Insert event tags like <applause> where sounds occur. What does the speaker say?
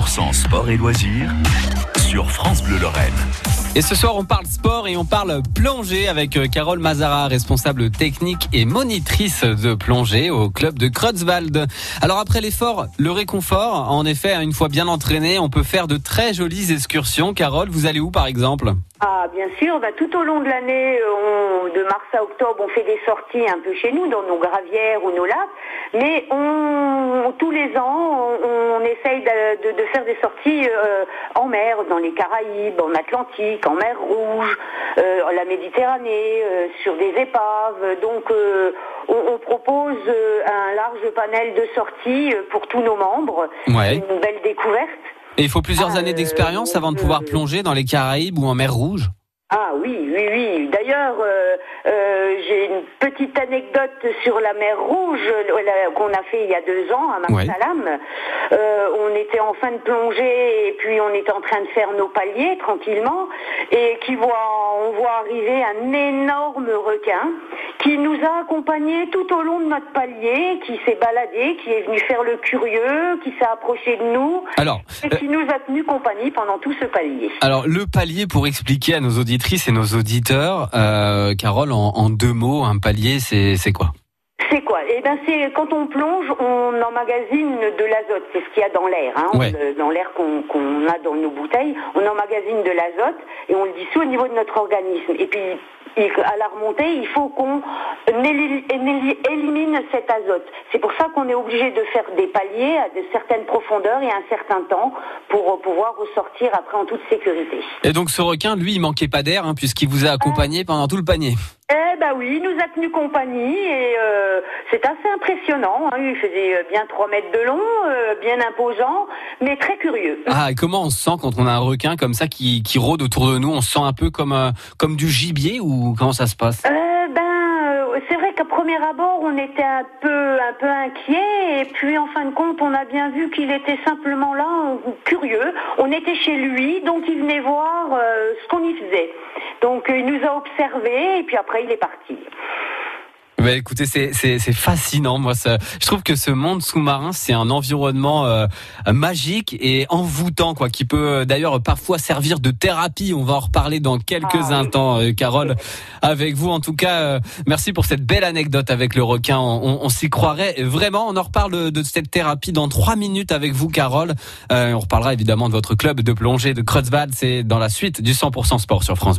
100% sport et loisirs sur France Bleu Lorraine. Et ce soir, on parle sport et on parle plongée avec euh, Carole Mazara, responsable technique et monitrice de plongée au club de Kreuzwald. Alors après l'effort, le réconfort, en effet, une fois bien entraîné, on peut faire de très jolies excursions. Carole, vous allez où par exemple? Ah, bien sûr, bah, tout au long de l'année, de mars à octobre, on fait des sorties un peu chez nous, dans nos gravières ou nos lacs, mais on, tous les ans, on, essaye de, de, faire des sorties euh, en mer, dans les Caraïbes, en Atlantique, en mer Rouge, euh, la Méditerranée, euh, sur des épaves. Donc, on, on, propose un large panel de sorties pour tous nos membres. Une belle découverte. Et il faut plusieurs années d'expérience avant de pouvoir plonger dans les Caraïbes ou en mer Rouge ah oui, oui, oui. D'ailleurs, euh, euh, j'ai une petite anecdote sur la mer Rouge qu'on a fait il y a deux ans à Marsalam. Euh, on était en fin de plongée et puis on était en train de faire nos paliers tranquillement et qui voit, on voit arriver un énorme requin qui nous a accompagnés tout au long de notre palier, qui s'est baladé, qui est venu faire le curieux, qui s'est approché de nous alors, et qui nous a tenu compagnie pendant tout ce palier. Alors le palier, pour expliquer à nos auditeurs et nos auditeurs. Euh, Carole, en, deux mots, un palier, c'est quoi? C'est quoi Eh ben, c'est quand on plonge, on emmagasine de l'azote. C'est ce qu'il y a dans l'air, hein, dans l'air qu'on a dans nos bouteilles. On emmagasine de l'azote et on le dissout au niveau de notre organisme. Et puis à la remontée, il faut qu'on élimine cet azote. C'est pour ça qu'on est obligé de faire des paliers à de certaines profondeurs et à un certain temps pour pouvoir ressortir après en toute sécurité. Et donc ce requin, lui, il manquait pas d'air hein, puisqu'il vous a accompagné pendant tout le panier. Eh ben oui, il nous a tenu compagnie et euh, c'est assez impressionnant. Hein. Il faisait euh, bien 3 mètres de long, euh, bien imposant, mais très curieux. <laughs> Ah, et comment on se sent quand on a un requin comme ça qui, qui rôde autour de nous? On se sent un peu comme, comme du gibier ou comment ça se passe? Premier abord, on était un peu, un peu inquiet et puis en fin de compte, on a bien vu qu'il était simplement là, curieux. On était chez lui, donc il venait voir ce qu'on y faisait. Donc il nous a observés et puis après il est parti. Bah, écoutez, c'est fascinant. Moi, ça, je trouve que ce monde sous-marin, c'est un environnement euh, magique et envoûtant, quoi, qui peut euh, d'ailleurs parfois servir de thérapie. On va en reparler dans quelques ah instants, euh, Carole, avec vous. En tout cas, merci pour cette belle anecdote avec le requin. On, on s'y croirait vraiment. On en reparle de, cette thérapie dans trois minutes avec vous, Carole. on reparlera évidemment de votre club de plongée de Kreuzbad. C'est dans la suite du 100% sport sur France Bleu.